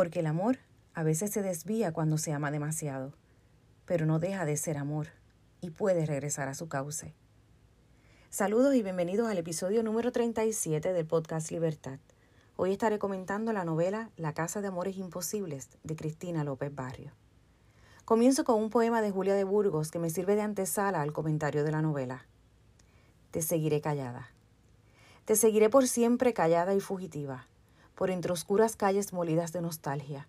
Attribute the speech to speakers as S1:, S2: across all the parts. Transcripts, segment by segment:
S1: Porque el amor a veces se desvía cuando se ama demasiado, pero no deja de ser amor y puede regresar a su cauce. Saludos y bienvenidos al episodio número 37 del podcast Libertad. Hoy estaré comentando la novela La Casa de Amores Imposibles de Cristina López Barrio. Comienzo con un poema de Julia de Burgos que me sirve de antesala al comentario de la novela. Te seguiré callada. Te seguiré por siempre callada y fugitiva, por entre oscuras calles molidas de nostalgia,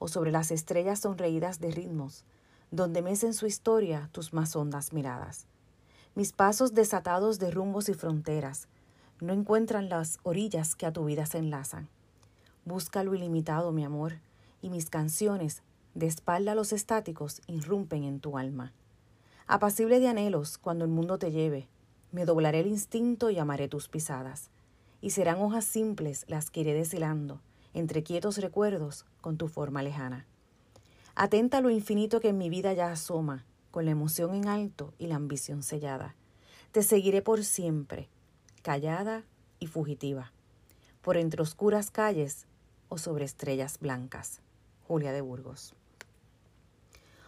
S1: o sobre las estrellas sonreídas de ritmos, donde mecen su historia tus más hondas miradas. Mis pasos desatados de rumbos y fronteras, no encuentran las orillas que a tu vida se enlazan. Busca lo ilimitado, mi amor, y mis canciones, de espalda a los estáticos, irrumpen en tu alma. Apacible de anhelos, cuando el mundo te lleve, me doblaré el instinto y amaré tus pisadas. Y serán hojas simples las que iré deshilando, entre quietos recuerdos, con tu forma lejana. Atenta a lo infinito que en mi vida ya asoma, con la emoción en alto y la ambición sellada. Te seguiré por siempre, callada y fugitiva, por entre oscuras calles o sobre estrellas blancas. Julia de Burgos.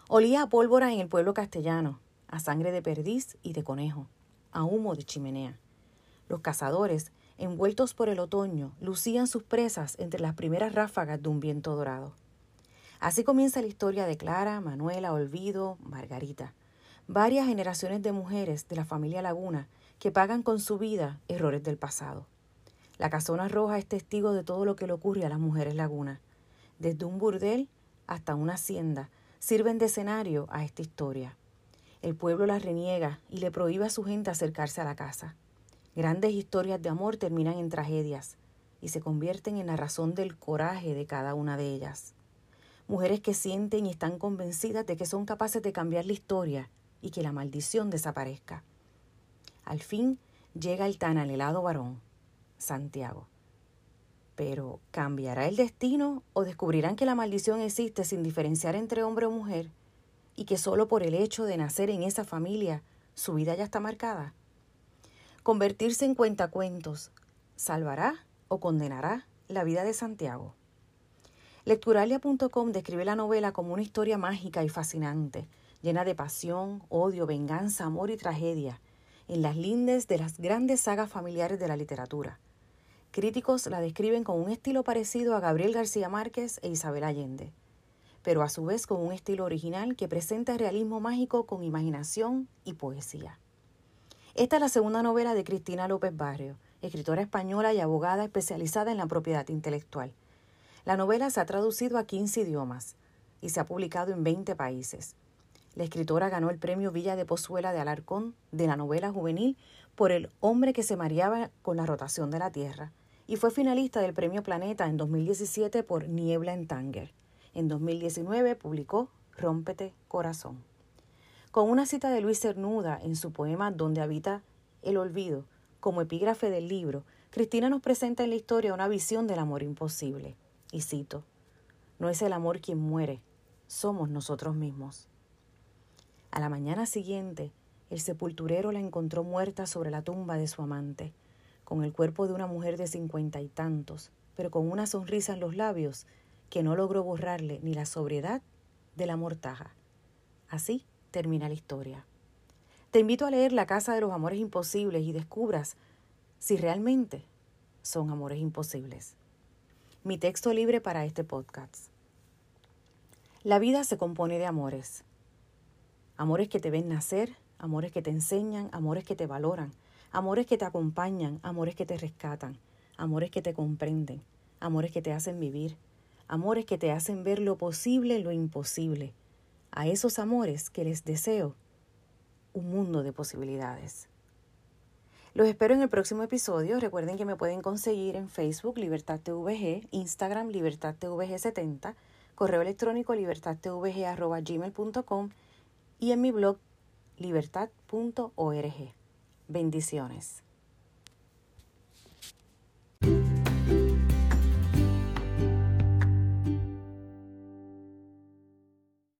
S1: Olía a pólvora en el pueblo castellano, a sangre de perdiz y de conejo, a humo de chimenea. Los cazadores, envueltos por el otoño, lucían sus presas entre las primeras ráfagas de un viento dorado. Así comienza la historia de Clara, Manuela, Olvido, Margarita, varias generaciones de mujeres de la familia Laguna que pagan con su vida errores del pasado. La casona roja es testigo de todo lo que le ocurre a las mujeres laguna. Desde un burdel hasta una hacienda sirven de escenario a esta historia. El pueblo la reniega y le prohíbe a su gente acercarse a la casa. Grandes historias de amor terminan en tragedias y se convierten en la razón del coraje de cada una de ellas. Mujeres que sienten y están convencidas de que son capaces de cambiar la historia y que la maldición desaparezca. Al fin llega el tan anhelado varón, Santiago. Pero, ¿cambiará el destino o descubrirán que la maldición existe sin diferenciar entre hombre o mujer y que solo por el hecho de nacer en esa familia su vida ya está marcada? Convertirse en cuentacuentos, ¿salvará o condenará la vida de Santiago? Lecturalia.com describe la novela como una historia mágica y fascinante, llena de pasión, odio, venganza, amor y tragedia, en las lindes de las grandes sagas familiares de la literatura. Críticos la describen con un estilo parecido a Gabriel García Márquez e Isabel Allende, pero a su vez con un estilo original que presenta realismo mágico con imaginación y poesía. Esta es la segunda novela de Cristina López Barrio, escritora española y abogada especializada en la propiedad intelectual. La novela se ha traducido a 15 idiomas y se ha publicado en 20 países. La escritora ganó el premio Villa de Pozuela de Alarcón de la novela juvenil por El hombre que se mareaba con la rotación de la Tierra y fue finalista del premio Planeta en 2017 por Niebla en Tanger. En 2019 publicó Rómpete Corazón. Con una cita de Luis Cernuda en su poema Donde habita el olvido, como epígrafe del libro, Cristina nos presenta en la historia una visión del amor imposible. Y cito, No es el amor quien muere, somos nosotros mismos. A la mañana siguiente, el sepulturero la encontró muerta sobre la tumba de su amante, con el cuerpo de una mujer de cincuenta y tantos, pero con una sonrisa en los labios que no logró borrarle ni la sobriedad de la mortaja. Así termina la historia. Te invito a leer La Casa de los Amores Imposibles y descubras si realmente son amores imposibles. Mi texto libre para este podcast. La vida se compone de amores. Amores que te ven nacer, amores que te enseñan, amores que te valoran, amores que te acompañan, amores que te rescatan, amores que te comprenden, amores que te hacen vivir, amores que te hacen ver lo posible, lo imposible. A esos amores que les deseo un mundo de posibilidades. Los espero en el próximo episodio. Recuerden que me pueden conseguir en Facebook Libertad TVG, Instagram Libertad TVG 70, correo electrónico libertadtvg.gmail.com y en mi blog libertad.org. Bendiciones.